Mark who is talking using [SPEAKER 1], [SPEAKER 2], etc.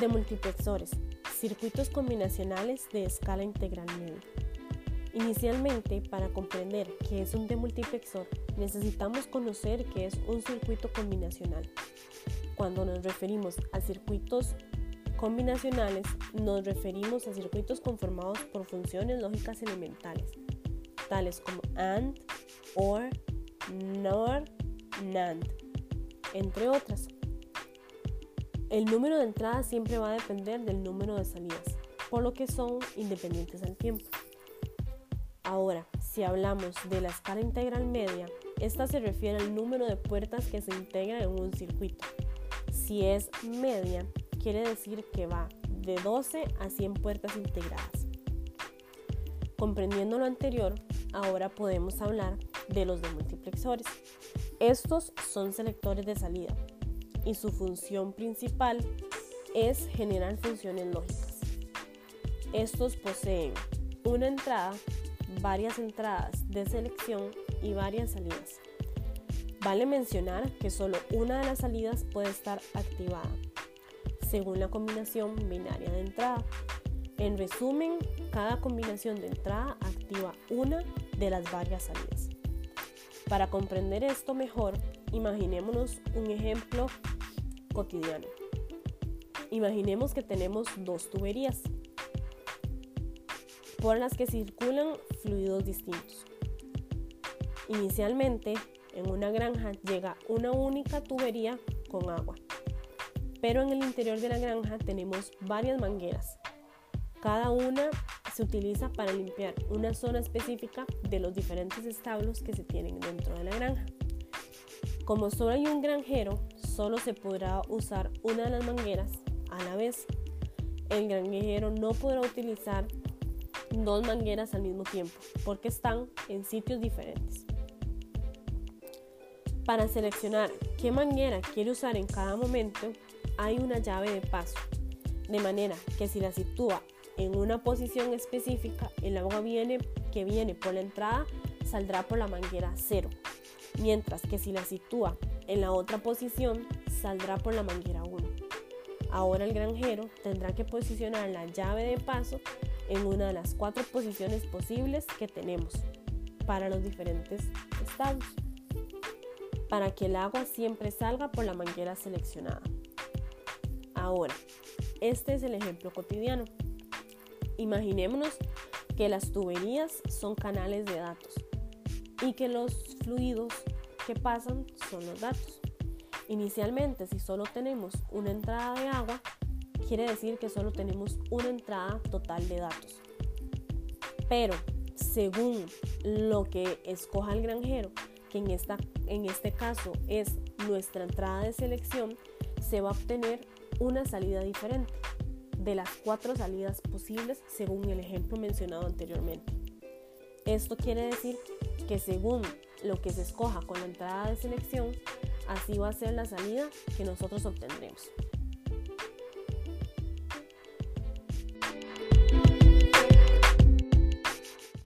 [SPEAKER 1] De multiplexores, circuitos combinacionales de escala integral media. Inicialmente, para comprender qué es un demultiplexor, necesitamos conocer qué es un circuito combinacional. Cuando nos referimos a circuitos combinacionales, nos referimos a circuitos conformados por funciones lógicas elementales, tales como AND, OR, NOR, NAND, entre otras. El número de entradas siempre va a depender del número de salidas, por lo que son independientes al tiempo. Ahora, si hablamos de la escala integral media, esta se refiere al número de puertas que se integran en un circuito. Si es media, quiere decir que va de 12 a 100 puertas integradas. Comprendiendo lo anterior, ahora podemos hablar de los demultiplexores. Estos son selectores de salida y su función principal es generar funciones lógicas. Estos poseen una entrada, varias entradas de selección y varias salidas. Vale mencionar que solo una de las salidas puede estar activada, según la combinación binaria de entrada. En resumen, cada combinación de entrada activa una de las varias salidas. Para comprender esto mejor, imaginémonos un ejemplo cotidiano. Imaginemos que tenemos dos tuberías por las que circulan fluidos distintos. Inicialmente, en una granja llega una única tubería con agua, pero en el interior de la granja tenemos varias mangueras. Cada una se utiliza para limpiar una zona específica de los diferentes establos que se tienen dentro de la granja. Como solo hay un granjero, solo se podrá usar una de las mangueras a la vez. El granjero no podrá utilizar dos mangueras al mismo tiempo porque están en sitios diferentes. Para seleccionar qué manguera quiere usar en cada momento, hay una llave de paso, de manera que si la sitúa en una posición específica, el agua viene, que viene por la entrada saldrá por la manguera 0, mientras que si la sitúa en la otra posición, saldrá por la manguera 1. Ahora el granjero tendrá que posicionar la llave de paso en una de las cuatro posiciones posibles que tenemos para los diferentes estados, para que el agua siempre salga por la manguera seleccionada. Ahora, este es el ejemplo cotidiano. Imaginémonos que las tuberías son canales de datos y que los fluidos que pasan son los datos. Inicialmente, si solo tenemos una entrada de agua, quiere decir que solo tenemos una entrada total de datos. Pero según lo que escoja el granjero, que en, esta, en este caso es nuestra entrada de selección, se va a obtener una salida diferente de las cuatro salidas posibles según el ejemplo mencionado anteriormente. Esto quiere decir que según lo que se escoja con la entrada de selección, así va a ser la salida que nosotros obtendremos.